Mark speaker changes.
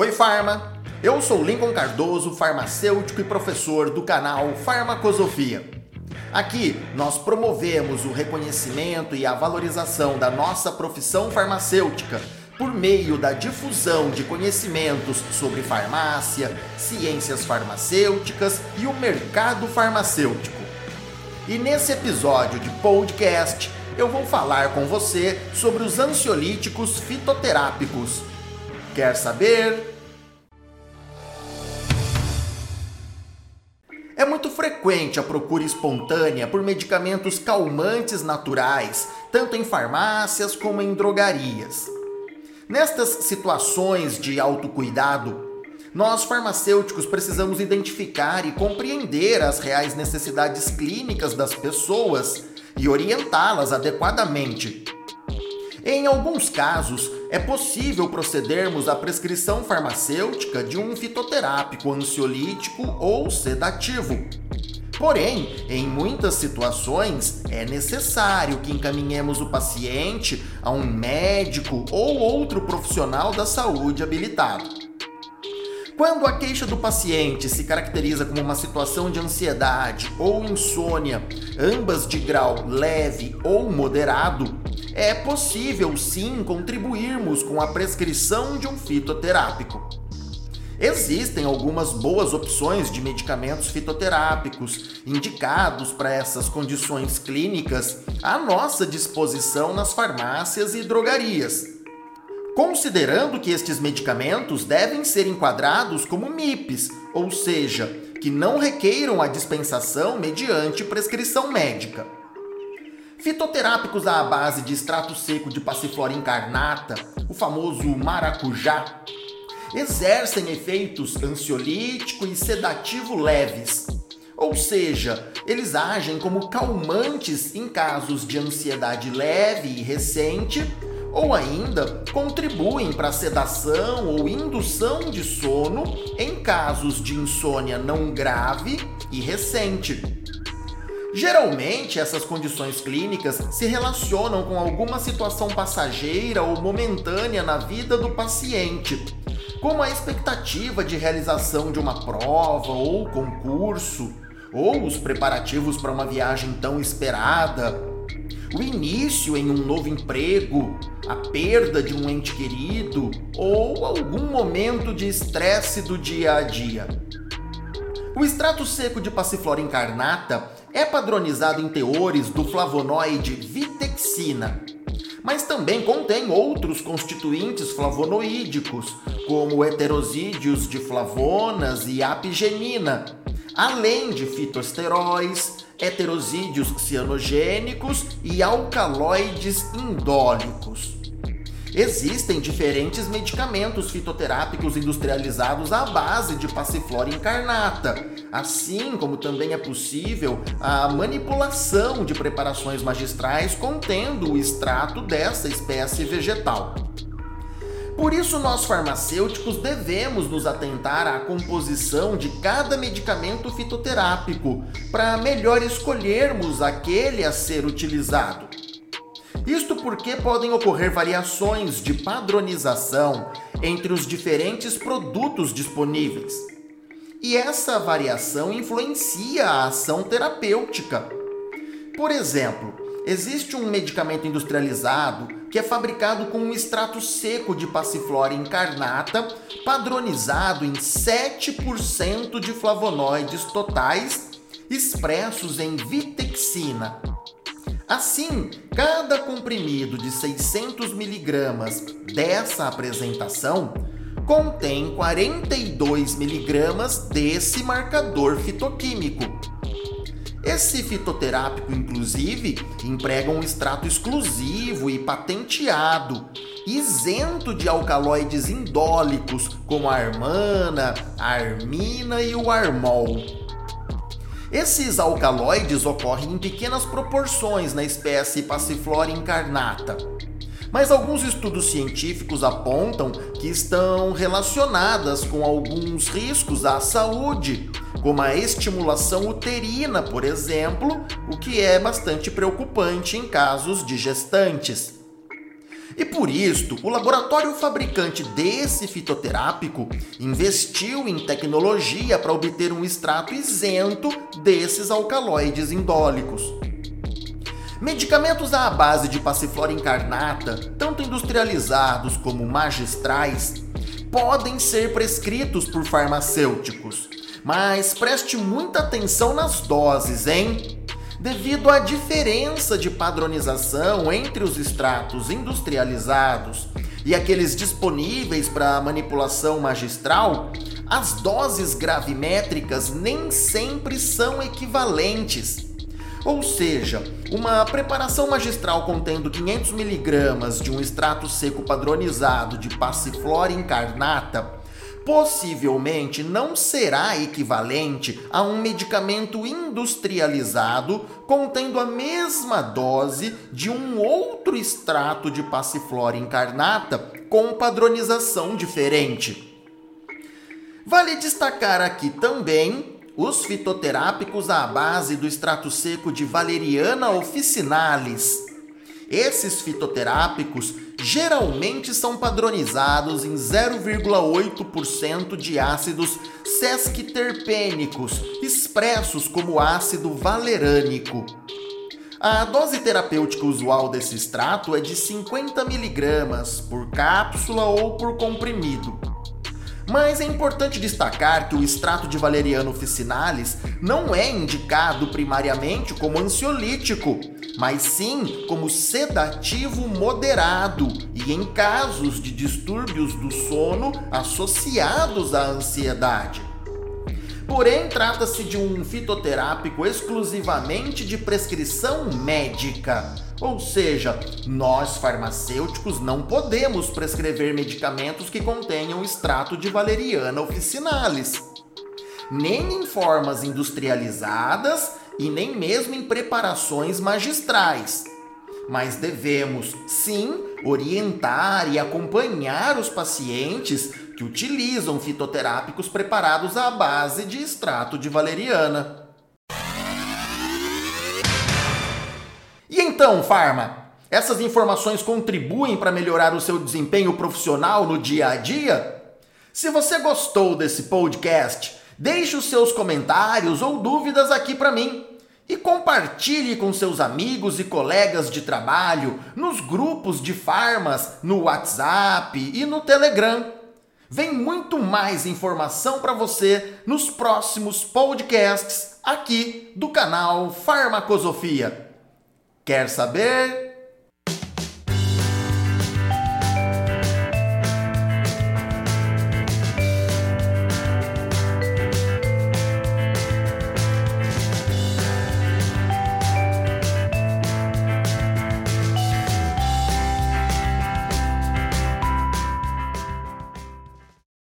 Speaker 1: Oi, Farma! Eu sou Lincoln Cardoso, farmacêutico e professor do canal Farmacosofia. Aqui nós promovemos o reconhecimento e a valorização da nossa profissão farmacêutica por meio da difusão de conhecimentos sobre farmácia, ciências farmacêuticas e o mercado farmacêutico. E nesse episódio de podcast, eu vou falar com você sobre os ansiolíticos fitoterápicos. Quer saber? É muito frequente a procura espontânea por medicamentos calmantes naturais, tanto em farmácias como em drogarias. Nestas situações de autocuidado, nós farmacêuticos precisamos identificar e compreender as reais necessidades clínicas das pessoas e orientá-las adequadamente. Em alguns casos, é possível procedermos à prescrição farmacêutica de um fitoterápico ansiolítico ou sedativo. Porém, em muitas situações, é necessário que encaminhemos o paciente a um médico ou outro profissional da saúde habilitado. Quando a queixa do paciente se caracteriza como uma situação de ansiedade ou insônia, ambas de grau leve ou moderado, é possível sim contribuirmos com a prescrição de um fitoterápico. Existem algumas boas opções de medicamentos fitoterápicos indicados para essas condições clínicas à nossa disposição nas farmácias e drogarias. Considerando que estes medicamentos devem ser enquadrados como MIPs, ou seja, que não requeiram a dispensação mediante prescrição médica. Fitoterápicos à base de extrato seco de passiflora incarnata, o famoso maracujá, exercem efeitos ansiolítico e sedativo leves. Ou seja, eles agem como calmantes em casos de ansiedade leve e recente, ou ainda contribuem para sedação ou indução de sono em casos de insônia não grave e recente. Geralmente, essas condições clínicas se relacionam com alguma situação passageira ou momentânea na vida do paciente, como a expectativa de realização de uma prova ou concurso, ou os preparativos para uma viagem tão esperada, o início em um novo emprego, a perda de um ente querido ou algum momento de estresse do dia a dia. O extrato seco de passiflora incarnata é padronizado em teores do flavonoide vitexina, mas também contém outros constituintes flavonoídicos, como heterosídeos de flavonas e apigenina, além de fitosteróis, heterosídeos cianogênicos e alcaloides indólicos. Existem diferentes medicamentos fitoterápicos industrializados à base de passiflora incarnata, assim como também é possível a manipulação de preparações magistrais contendo o extrato dessa espécie vegetal. Por isso, nós farmacêuticos devemos nos atentar à composição de cada medicamento fitoterápico para melhor escolhermos aquele a ser utilizado. Isto porque podem ocorrer variações de padronização entre os diferentes produtos disponíveis. E essa variação influencia a ação terapêutica. Por exemplo, existe um medicamento industrializado que é fabricado com um extrato seco de passiflora incarnata, padronizado em 7% de flavonoides totais, expressos em vitexina, Assim, cada comprimido de 600 miligramas dessa apresentação contém 42 miligramas desse marcador fitoquímico. Esse fitoterápico, inclusive, emprega um extrato exclusivo e patenteado, isento de alcaloides indólicos como a armana, a armina e o armol. Esses alcaloides ocorrem em pequenas proporções na espécie Passiflora incarnata. Mas alguns estudos científicos apontam que estão relacionadas com alguns riscos à saúde, como a estimulação uterina, por exemplo, o que é bastante preocupante em casos de gestantes. E por isto, o laboratório fabricante desse fitoterápico investiu em tecnologia para obter um extrato isento desses alcaloides indólicos. Medicamentos à base de passiflora incarnata, tanto industrializados como magistrais, podem ser prescritos por farmacêuticos, mas preste muita atenção nas doses, hein? Devido à diferença de padronização entre os extratos industrializados e aqueles disponíveis para manipulação magistral, as doses gravimétricas nem sempre são equivalentes. Ou seja, uma preparação magistral contendo 500 mg de um extrato seco padronizado de passiflora incarnata possivelmente não será equivalente a um medicamento industrializado contendo a mesma dose de um outro extrato de passiflora incarnata com padronização diferente. Vale destacar aqui também os fitoterápicos à base do extrato seco de Valeriana officinalis. Esses fitoterápicos geralmente são padronizados em 0,8% de ácidos sesquiterpênicos, expressos como ácido valerânico. A dose terapêutica usual desse extrato é de 50 mg por cápsula ou por comprimido. Mas é importante destacar que o extrato de valeriano officinalis não é indicado primariamente como ansiolítico, mas sim como sedativo moderado e em casos de distúrbios do sono associados à ansiedade. Porém, trata-se de um fitoterápico exclusivamente de prescrição médica ou seja, nós farmacêuticos não podemos prescrever medicamentos que contenham extrato de valeriana officinalis, nem em formas industrializadas e nem mesmo em preparações magistrais. Mas devemos, sim, orientar e acompanhar os pacientes que utilizam fitoterápicos preparados à base de extrato de valeriana. E então, Farma, essas informações contribuem para melhorar o seu desempenho profissional no dia a dia? Se você gostou desse podcast, deixe os seus comentários ou dúvidas aqui para mim e compartilhe com seus amigos e colegas de trabalho nos grupos de farmas no WhatsApp e no Telegram. Vem muito mais informação para você nos próximos podcasts aqui do canal Farmacosofia. Quer saber?